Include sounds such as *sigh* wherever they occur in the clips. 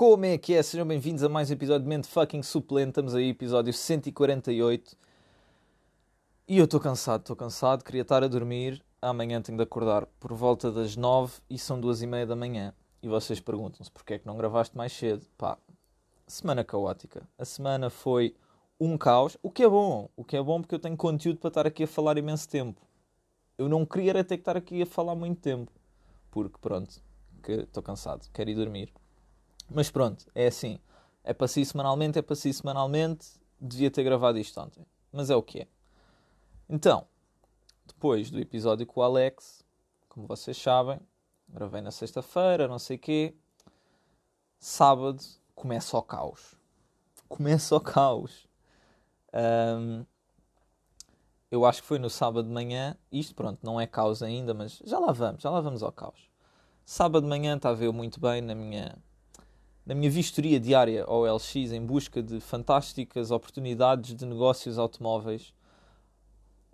Como é que é? Sejam bem-vindos a mais um episódio de Mente Fucking Suplente. Estamos aí, episódio 148. E eu estou cansado, estou cansado, queria estar a dormir. Amanhã tenho de acordar por volta das 9 e são duas e meia da manhã. E vocês perguntam-se porquê é que não gravaste mais cedo. Pá, semana caótica. A semana foi um caos, o que é bom. O que é bom porque eu tenho conteúdo para estar aqui a falar imenso tempo. Eu não queria ter que estar aqui a falar muito tempo. Porque, pronto, estou cansado, quero ir dormir. Mas pronto, é assim. É para si semanalmente, é para si semanalmente. Devia ter gravado isto ontem. Mas é o que é. Então, depois do episódio com o Alex, como vocês sabem, gravei na sexta-feira, não sei quê. Sábado começa o caos. Começa o caos. Um, eu acho que foi no sábado de manhã. Isto, pronto, não é caos ainda, mas já lá vamos, já lá vamos ao caos. Sábado de manhã estava eu muito bem na minha, na minha vistoria diária ao LX em busca de fantásticas oportunidades de negócios automóveis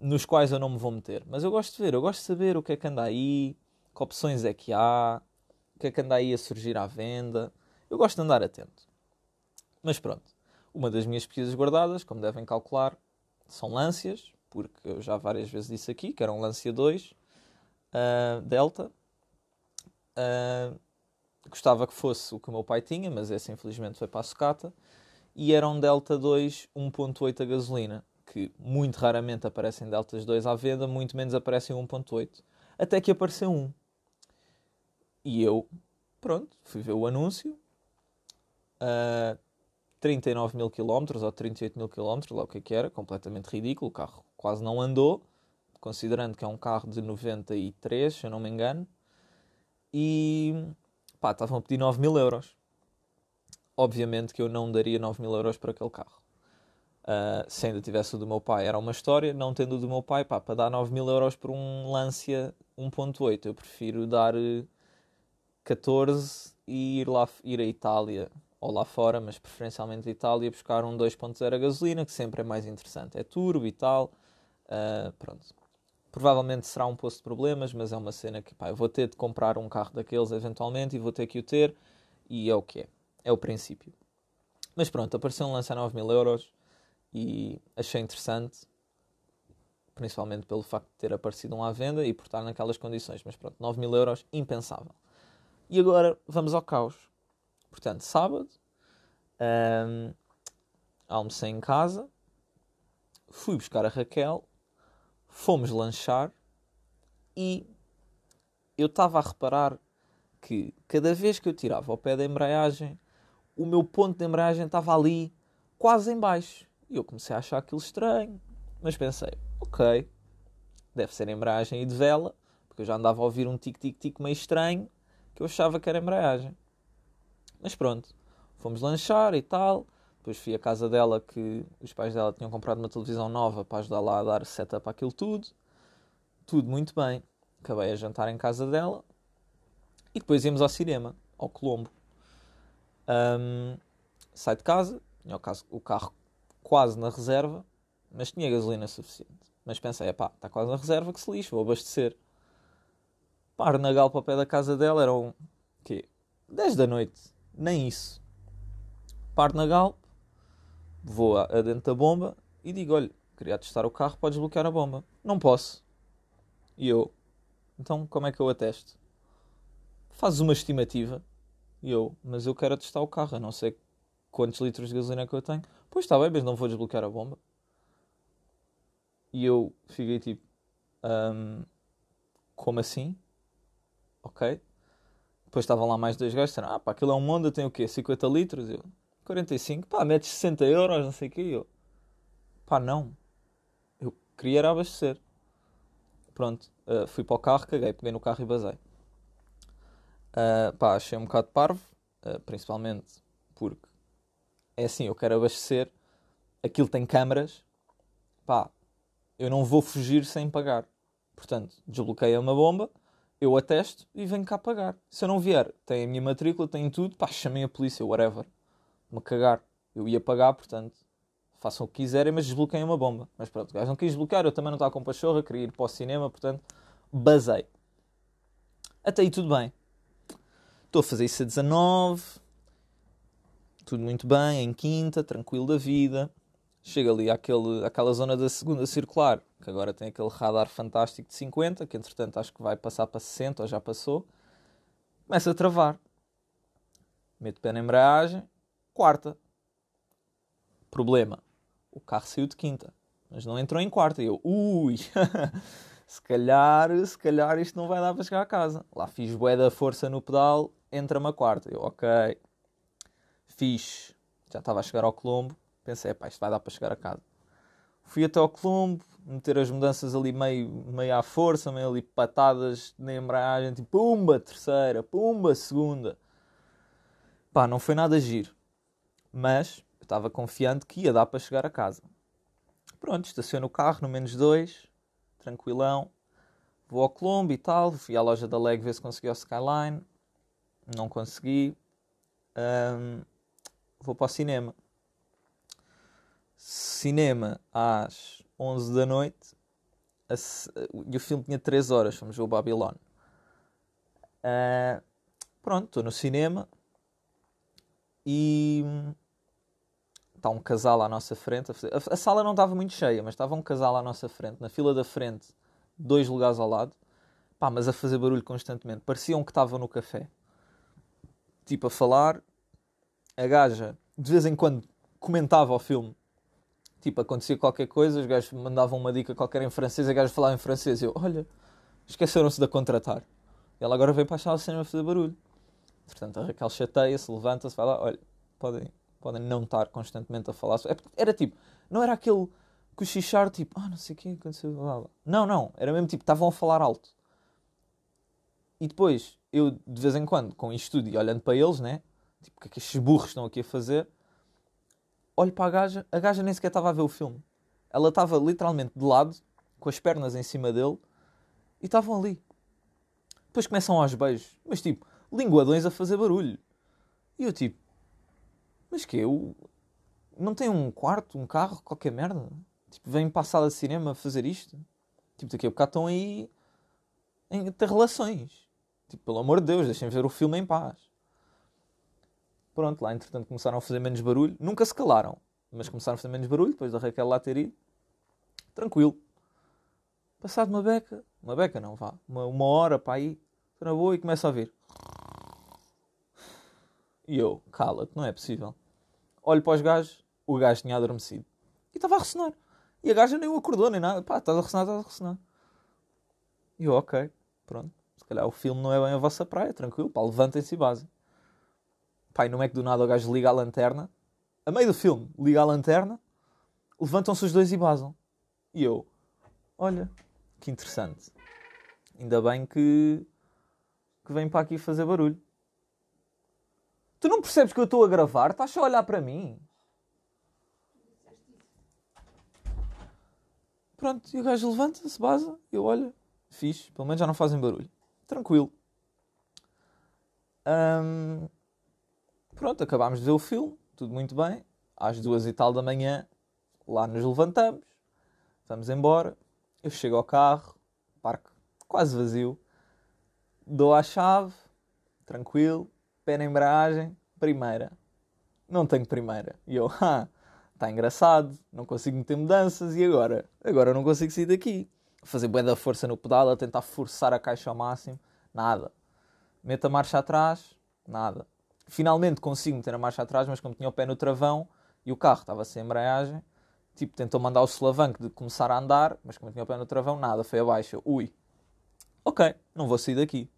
nos quais eu não me vou meter. Mas eu gosto de ver, eu gosto de saber o que é que anda aí, que opções é que há, o que é que anda aí a surgir à venda. Eu gosto de andar atento. Mas pronto, uma das minhas pesquisas guardadas, como devem calcular, são Lancias, porque eu já várias vezes disse aqui que era um Lancia 2 uh, Delta. Uh, gostava que fosse o que o meu pai tinha, mas esse infelizmente foi para a sucata. E era um Delta 2 1.8 a gasolina, que muito raramente aparecem Deltas 2 à venda, muito menos aparecem 1.8. Até que apareceu um. E eu, pronto, fui ver o anúncio. Uh, 39 mil km ou 38 mil km, lá o que é que era, completamente ridículo. O carro quase não andou, considerando que é um carro de 93, se eu não me engano. E pá, estavam a pedir 9 mil euros. Obviamente que eu não daria 9 mil euros por aquele carro. Uh, se ainda tivesse o do meu pai, era uma história. Não tendo o do meu pai, pá, para dar 9 mil euros por um Lancia 1.8, eu prefiro dar 14 e ir, lá, ir à Itália ou lá fora, mas preferencialmente a Itália, buscar um 2.0 a gasolina, que sempre é mais interessante. É turbo e tal. Uh, pronto. Provavelmente será um poço de problemas, mas é uma cena que pá, eu vou ter de comprar um carro daqueles eventualmente e vou ter que o ter, e é o que é. É o princípio. Mas pronto, apareceu um lance a 9 mil euros e achei interessante, principalmente pelo facto de ter aparecido um à venda e por estar naquelas condições. Mas pronto, 9 mil euros, impensável. E agora vamos ao caos. Portanto, sábado, um, almocei em casa, fui buscar a Raquel, fomos lanchar e eu estava a reparar que cada vez que eu tirava o pé da embreagem, o meu ponto de embreagem estava ali, quase em baixo. E eu comecei a achar aquilo estranho. Mas pensei, ok, deve ser embreagem e de vela, porque eu já andava a ouvir um tic-tic-tic meio estranho, que eu achava que era embreagem. Mas pronto, fomos lanchar e tal. Depois fui à casa dela que os pais dela tinham comprado uma televisão nova para ajudar lá a dar setup àquilo tudo. Tudo muito bem. Acabei a jantar em casa dela. E depois íamos ao cinema, ao Colombo. Um, saí de casa, tinha o carro quase na reserva, mas tinha gasolina suficiente. Mas pensei, pá, está quase na reserva que se lixe, vou abastecer. Paro na galpa ao pé da casa dela, eram, quê? 10 da noite nem isso. Paro na Galp, vou adentro da bomba e digo: Olha, queria testar o carro, podes bloquear a bomba. Não posso. E eu: Então como é que eu atesto? Fazes uma estimativa. E eu: Mas eu quero testar o carro, eu não sei quantos litros de gasolina é que eu tenho. Pois está bem, mas não vou desbloquear a bomba. E eu fiquei tipo: um, Como assim? Ok. Depois estavam lá mais dois gajos, disseram, ah pá, aquilo é um Honda, tem o quê? 50 litros? Eu, 45, pá, metes 60 euros, não sei o quê. Eu, pá, não. Eu queria era abastecer. Pronto, uh, fui para o carro, caguei, peguei no carro e basei. Uh, pá, achei um bocado parvo, uh, principalmente porque é assim, eu quero abastecer, aquilo tem câmaras, pá, eu não vou fugir sem pagar. Portanto, desbloqueei uma bomba, eu atesto e venho cá pagar. Se eu não vier, tem a minha matrícula, tem tudo, pá, chamei a polícia, whatever. Me cagar. Eu ia pagar, portanto, façam o que quiserem, mas desbloqueiem uma bomba. Mas pronto, o gajo não quis desbloquear, eu também não estava com pachorra, queria ir para o cinema, portanto, basei. Até aí tudo bem. Estou a fazer isso a 19 tudo muito bem, em quinta, tranquilo da vida. Chega ali àquele, àquela zona da segunda circular, que agora tem aquele radar fantástico de 50, que entretanto acho que vai passar para 60 ou já passou. Começa a travar. Meto pé na embreagem, quarta. Problema. O carro saiu de quinta, mas não entrou em quarta. E eu, ui, *laughs* se calhar, se calhar isto não vai dar para chegar a casa. Lá fiz bué da força no pedal, entra-me a quarta. Eu, ok, fiz, já estava a chegar ao Colombo, pensei, pá, isto vai dar para chegar a casa. Fui até ao Colombo, meter as mudanças ali meio, meio à força, meio ali patadas na embreagem, tipo, pumba, terceira, pumba, segunda. Pá, não foi nada giro. Mas eu estava confiante que ia dar para chegar a casa. Pronto, estaciono o carro no menos dois, tranquilão. Vou ao Colombo e tal, fui à loja da Leg ver se conseguia o Skyline. Não consegui. Um, vou para o cinema. Cinema às 11 da noite. E o filme tinha 3 horas. Fomos ver o Babylon. Uh, pronto, estou no cinema. E está um casal à nossa frente. A, sala não estava muito cheia, mas estava um casal à nossa frente, na fila da frente, dois lugares ao lado. Pá, mas a fazer barulho constantemente. Pareciam que estavam no café. Tipo, a falar. A gaja, de vez em quando, comentava o filme. Tipo, acontecia qualquer coisa, os gajos mandavam uma dica qualquer em francês, a gaja falava em francês. Eu, olha, esqueceram-se de a contratar. Ela agora veio para a sala de cinema fazer barulho. Portanto, a Raquel chateia-se, levanta-se, vai lá, olha, podem, podem não estar constantemente a falar. É era tipo, não era aquele cochichar tipo, ah, não sei o que aconteceu. Blá, blá. Não, não, era mesmo tipo, estavam a falar alto. E depois, eu de vez em quando, com isto tudo e olhando para eles, né? Tipo, o que é que estes burros estão aqui a fazer? Olho para a gaja, a gaja nem sequer estava a ver o filme. Ela estava literalmente de lado, com as pernas em cima dele, e estavam ali. Depois começam aos beijos, mas tipo, linguadões a fazer barulho. E eu tipo, mas que eu não tenho um quarto, um carro, qualquer merda? Tipo, vêm para a sala de cinema fazer isto? Tipo, daqui a bocado estão aí em ter relações. Tipo, pelo amor de Deus, deixem ver o filme em paz. Pronto, lá entretanto começaram a fazer menos barulho. Nunca se calaram, mas começaram a fazer menos barulho depois da Raquel lá ter ido. Tranquilo. Passado uma beca, uma beca não vá, uma, uma hora para aí, na boa e começo a ouvir. E eu, cala-te, não é possível. Olho para os gajos, o gajo tinha adormecido. E estava a ressonar. E a gaja nem o acordou, nem nada. Pá, estás a ressonar, estás a ressonar. E eu, ok, pronto. Se calhar o filme não é bem a vossa praia, tranquilo. Pá, levantem-se e basem. Pá, e não é que do nada o gajo liga a lanterna. A meio do filme, liga a lanterna. Levantam-se os dois e basam. E eu, olha, que interessante. Ainda bem que, que vem para aqui fazer barulho. Tu não percebes que eu estou a gravar? Estás só a olhar para mim. Pronto, e o gajo levanta-se, baza, eu olho, fixe, pelo menos já não fazem barulho. Tranquilo. Pronto, acabámos de ver o filme, tudo muito bem. Às duas e tal da manhã, lá nos levantamos, vamos embora. Eu chego ao carro, parque quase vazio, dou a chave, tranquilo, pé na embreagem, primeira. Não tenho primeira. E eu, ah, está engraçado, não consigo meter mudanças e agora? Agora não consigo sair daqui. Fazer bué da força no pedal, a tentar forçar a caixa ao máximo, nada. Meto a marcha atrás, nada. Finalmente consigo meter a marcha atrás, mas como tinha o pé no travão e o carro estava sem embreagem, tipo, tentou mandar o solavanco de começar a andar, mas como tinha o pé no travão, nada, foi abaixo. Ui, ok, não vou sair daqui.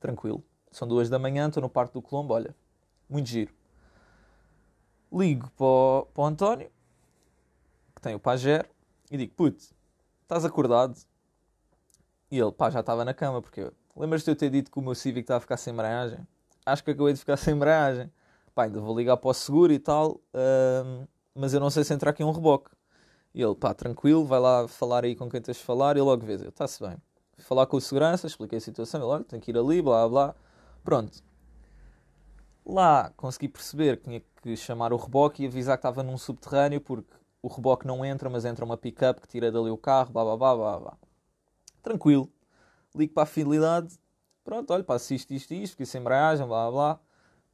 Tranquilo. São duas da manhã, estou no Parque do Colombo, olha, muito giro. Ligo para o, para o António, que tem o Pajero, e digo, putz, estás acordado? E ele, pá, já estava na cama, porque lembras-te de eu ter dito que o meu Civic estava a ficar sem embreagem? Acho que acabei de ficar *laughs* sem embreagem. Pá, ainda vou ligar para o seguro e tal, mas eu não sei se entrar aqui um reboque. E ele, pá, tranquilo, vai lá falar aí com quem tens de falar e logo vês. Eu, está-se bem. Fui falar com o segurança, expliquei a situação, ele, olha, tenho que ir ali, blá blá. Pronto. Lá consegui perceber que tinha que chamar o reboque e avisar que estava num subterrâneo porque o reboque não entra, mas entra uma pick-up que tira dali o carro, blá blá blá blá blá. Tranquilo. Ligo para a fidelidade. Pronto, olha, passo isto, isto, isto, fiquei sem embreagem, blá blá.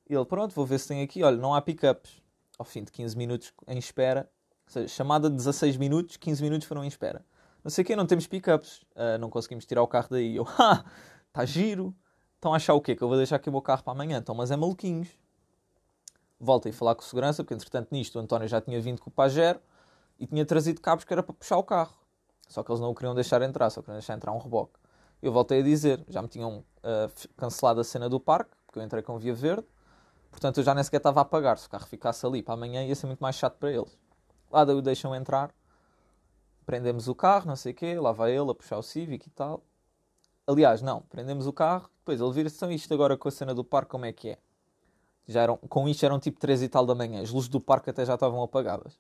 Ele, pronto, vou ver se tem aqui. Olha, não há pickups. Ao fim de 15 minutos em espera, ou seja, chamada de 16 minutos, 15 minutos foram em espera. Não sei o quê, não temos pickups. Uh, não conseguimos tirar o carro daí. Eu, *laughs* ha, está giro. Estão a achar o quê? Que eu vou deixar aqui o meu carro para amanhã. Então, mas é maluquinhos. Voltei a falar com segurança, porque entretanto nisto o António já tinha vindo com o Pajero e tinha trazido cabos que era para puxar o carro. Só que eles não o queriam deixar entrar, só queriam deixar entrar um reboque. Eu voltei a dizer, já me tinham uh, cancelado a cena do parque, porque eu entrei com via verde, portanto eu já nem sequer estava a pagar. Se o carro ficasse ali para amanhã ia ser muito mais chato para eles. Lá daí o deixam entrar, prendemos o carro, não sei o quê, lá vai ele a puxar o Civic e tal. Aliás, não, prendemos o carro, depois ele vira-se, então isto agora com a cena do parque como é que é? Já eram, com isto eram tipo 3 e tal da manhã, as luzes do parque até já estavam apagadas.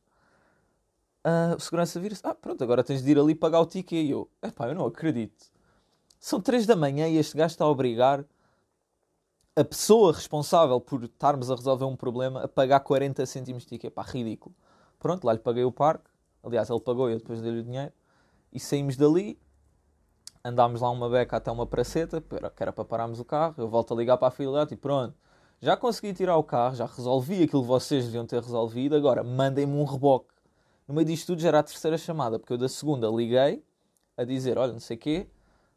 Uh, o segurança vira-se, ah pronto, agora tens de ir ali pagar o ticket. E eu, epá, eu não acredito. São 3 da manhã e este gajo está a obrigar a pessoa responsável por estarmos a resolver um problema a pagar 40 cêntimos de ticket. Pá, ridículo. Pronto, lá lhe paguei o parque. Aliás, ele pagou e eu depois dei-lhe o dinheiro. E saímos dali. Andámos lá uma beca até uma praceta, que era para pararmos o carro. Eu volto a ligar para a filha e pronto. Já consegui tirar o carro, já resolvi aquilo que vocês deviam ter resolvido. Agora, mandem-me um reboque. No meio disto tudo já era a terceira chamada, porque eu da segunda liguei a dizer: Olha, não sei o quê,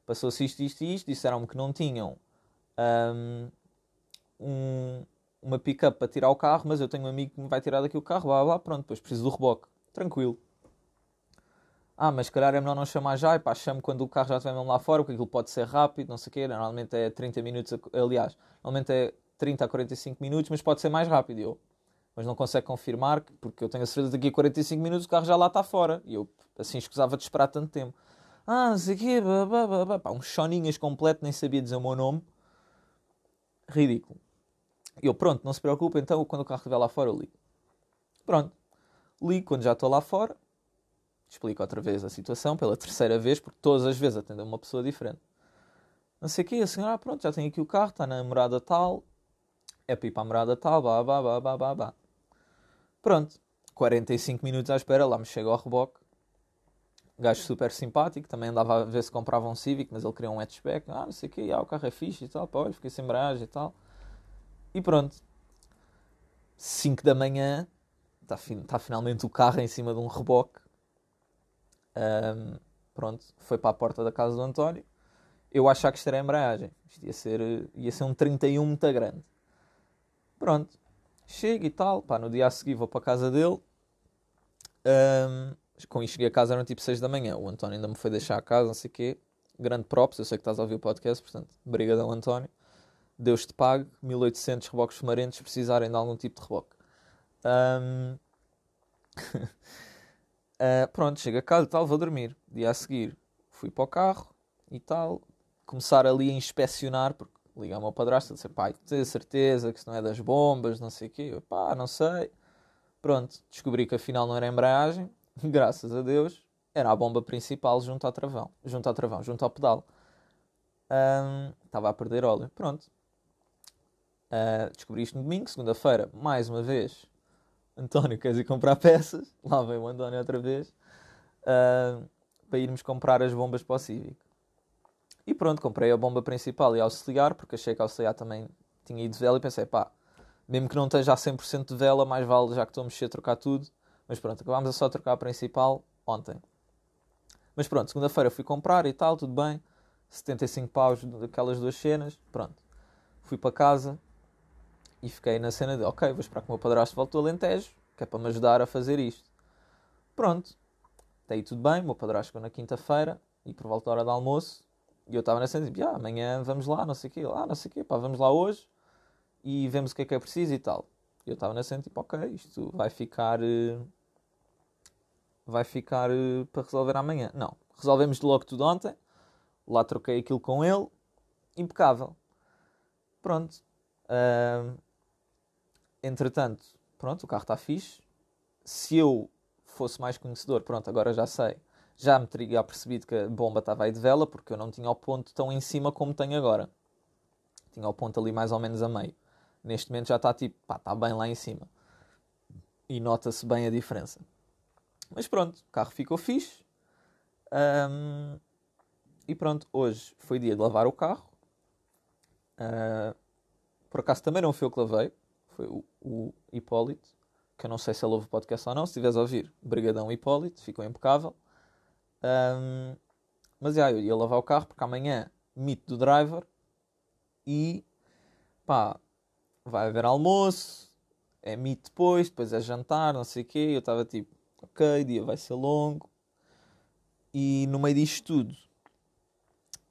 passou-se isto, isto e isto. Disseram-me que não tinham um, uma pick-up para tirar o carro, mas eu tenho um amigo que me vai tirar daqui o carro. Blá, blá, pronto, depois preciso do reboque. Tranquilo. Ah, mas se calhar é melhor não chamar já, e pá, chamo quando o carro já estiver mesmo lá fora, porque aquilo pode ser rápido, não sei o quê. Normalmente é 30 minutos, aliás, normalmente é 30 a 45 minutos, mas pode ser mais rápido. Eu, mas não consegue confirmar, porque eu tenho a certeza que daqui a 45 minutos o carro já lá está fora. E eu, assim, escusava de esperar tanto tempo. Ah, não sei o quê, pá, uns choninhas completo, nem sabia dizer o meu nome. Ridículo. Eu, pronto, não se preocupe, então quando o carro estiver lá fora eu ligo. Pronto. Ligo quando já estou lá fora. Explico outra vez a situação, pela terceira vez, porque todas as vezes atendeu uma pessoa diferente. Não sei o quê, a senhora, ah, pronto, já tem aqui o carro, está na morada tal, é para ir para a morada tal, blá, blá, blá, blá, blá, blá. Pronto, 45 minutos à espera, lá me chega ao reboque. Gajo super simpático, também andava a ver se comprava um Civic, mas ele queria um hatchback. Ah, não sei o quê, ah, o carro é fixe e tal, pá, olha, fiquei sem embreagem e tal. E pronto. 5 da manhã, está tá finalmente o carro em cima de um reboque. Um, pronto, foi para a porta da casa do António. Eu achava que isto era a embreagem. Isto ia ser, ia ser um 31 muito grande. Pronto, chego e tal. Pá, no dia a seguir vou para a casa dele. Um, com isto cheguei a casa eram tipo 6 da manhã. O António ainda me foi deixar a casa, não sei o quê. Grande props, eu sei que estás a ouvir o podcast, portanto, obrigadão António. Deus te pague, 1800 reboques fumarentes precisarem de algum tipo de reboque. Um... *laughs* uh, pronto, chego a casa e tal, vou dormir. Dia a seguir fui para o carro e tal. Começar ali a inspecionar, porque ligar ao padrasto e dizer, pai, tenho certeza que isso não é das bombas, não sei o quê. Eu, pá, não sei. Pronto, descobri que afinal não era embreagem, *laughs* graças a Deus, era a bomba principal junto ao travão, junto ao travão, junto ao pedal. Estava um, a perder óleo. Pronto. Uh, descobri isto no domingo, segunda-feira, mais uma vez. António, queres ir comprar *laughs* peças? Lá vem o António outra vez. Uh, para irmos comprar as bombas para o Civic. E pronto, comprei a bomba principal e auxiliar, porque achei que a auxiliar também tinha ido de vela e pensei, pá, mesmo que não esteja a 100% de vela, mais vale já que estou a mexer, trocar tudo. Mas pronto, acabámos a só trocar a principal ontem. Mas pronto, segunda-feira fui comprar e tal, tudo bem. 75 paus daquelas duas cenas, pronto. Fui para casa e fiquei na cena de, ok, vou esperar que o meu padrasto volte do Alentejo, que é para me ajudar a fazer isto. Pronto, até aí tudo bem, o meu padrasto chegou na quinta-feira e por volta da hora do almoço e eu estava nessa tipo, ah, amanhã vamos lá, não sei o quê, ah, não sei o quê, pá, vamos lá hoje e vemos o que é que é preciso e tal. E eu estava nessa tipo, ok, isto vai ficar. Eh, vai ficar eh, para resolver amanhã. Não, resolvemos logo tudo ontem. Lá troquei aquilo com ele. Impecável. Pronto. Uh, entretanto, pronto, o carro está fixe. Se eu fosse mais conhecedor, pronto, agora já sei já me teria percebido que a bomba estava aí de vela, porque eu não tinha o ponto tão em cima como tenho agora. Tinha o ponto ali mais ou menos a meio. Neste momento já está tipo, pá, está bem lá em cima. E nota-se bem a diferença. Mas pronto, o carro ficou fixe. Um, e pronto, hoje foi dia de lavar o carro. Uh, por acaso também não foi eu que lavei, foi o, o Hipólito, que eu não sei se ele ouve o podcast ou não. Se estiveres a ouvir, Brigadão Hipólito, ficou impecável. Um, mas já, eu ia lavar o carro porque amanhã meet do driver e pá, vai haver almoço, é meet depois, depois é jantar, não sei o quê. Eu estava tipo, ok, dia vai ser longo. E no meio disto tudo,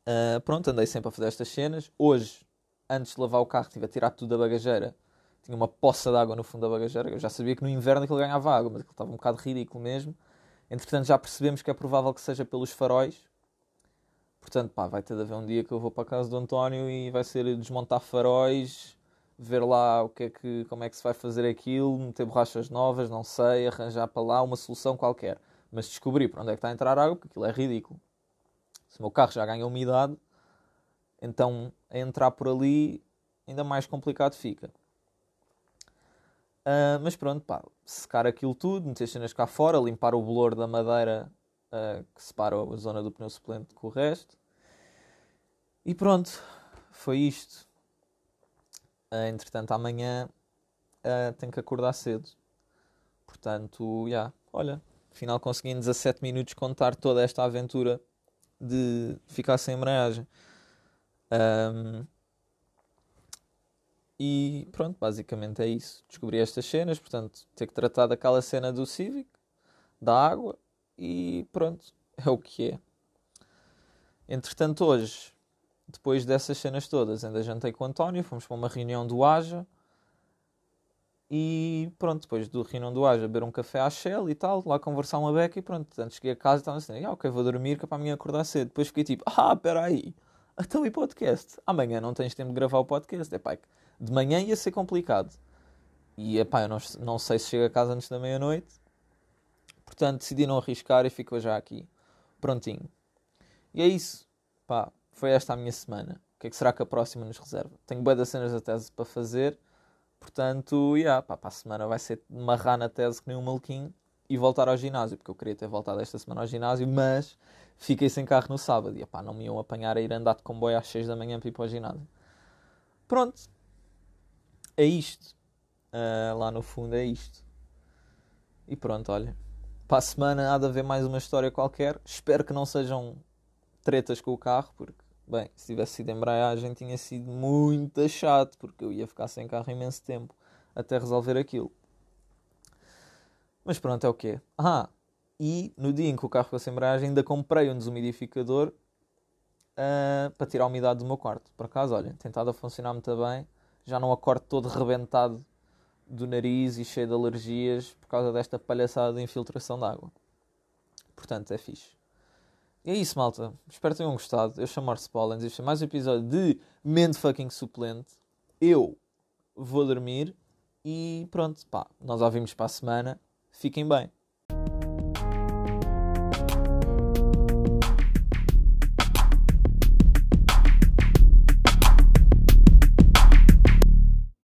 uh, pronto, andei sempre a fazer estas cenas. Hoje, antes de lavar o carro, estive a tirar tudo da bagageira. Tinha uma poça de água no fundo da bagageira. Eu já sabia que no inverno aquilo ganhava água, mas aquilo estava um bocado ridículo mesmo. Entretanto, já percebemos que é provável que seja pelos faróis. Portanto, pá, vai ter de haver um dia que eu vou para a casa do António e vai ser desmontar faróis, ver lá o que é que, como é que se vai fazer aquilo, meter borrachas novas, não sei, arranjar para lá uma solução qualquer. Mas descobrir para onde é que está a entrar água, porque aquilo é ridículo. Se o meu carro já ganha umidade, então a entrar por ali ainda mais complicado fica. Uh, mas pronto, pá, secar aquilo tudo, meter cenas cá fora, limpar o bolor da madeira uh, que separa a zona do pneu suplente com o resto. E pronto, foi isto. Uh, entretanto, amanhã tenho que acordar cedo. Portanto, já, yeah, olha, afinal consegui em 17 minutos contar toda esta aventura de ficar sem embreagem. Um, e pronto, basicamente é isso. Descobri estas cenas, portanto, ter que tratar daquela cena do Civic, da água e pronto, é o que é. Entretanto, hoje, depois dessas cenas todas, ainda jantei com o António, fomos para uma reunião do Aja e pronto, depois do reunião do Aja, beber um café à Shell e tal, lá conversar uma beca e pronto. Antes cheguei a casa e estava assim, ah, ok, vou dormir que é para mim acordar cedo. Depois fiquei tipo, ah, peraí, então e podcast? Amanhã não tens tempo de gravar o podcast, é pai. De manhã ia ser complicado. E epá, eu não, não sei se chego a casa antes da meia-noite. Portanto, decidi não arriscar e ficou já aqui. Prontinho. E é isso. Pá, foi esta a minha semana. O que é que será que a próxima nos reserva? Tenho boas das cenas da tese para fazer. Portanto, yeah, pá, para a semana vai ser marrar na tese que nem um maluquinho e voltar ao ginásio. Porque eu queria ter voltado esta semana ao ginásio, mas fiquei sem carro no sábado. E epá, não me iam apanhar a ir andar de comboio às 6 da manhã para ir para o ginásio. Pronto, é isto. Uh, lá no fundo é isto. E pronto, olha. Para a semana há de haver mais uma história qualquer. Espero que não sejam tretas com o carro, porque, bem, se tivesse sido embreagem tinha sido muito chato, porque eu ia ficar sem carro imenso tempo até resolver aquilo. Mas pronto, é o quê? Ah, e no dia em que o carro ficou sem embreagem ainda comprei um desumidificador uh, para tirar a umidade do meu quarto. Por acaso, olha, tentado a funcionar muito bem já não acordo todo rebentado do nariz e cheio de alergias por causa desta palhaçada de infiltração de água. Portanto, é fixe. E é isso, malta. Espero que tenham gostado. Eu chamo Marce Pollens. Este é mais um episódio de Mente Fucking Suplente. Eu vou dormir e pronto, pá. Nós ouvimos para a semana. Fiquem bem.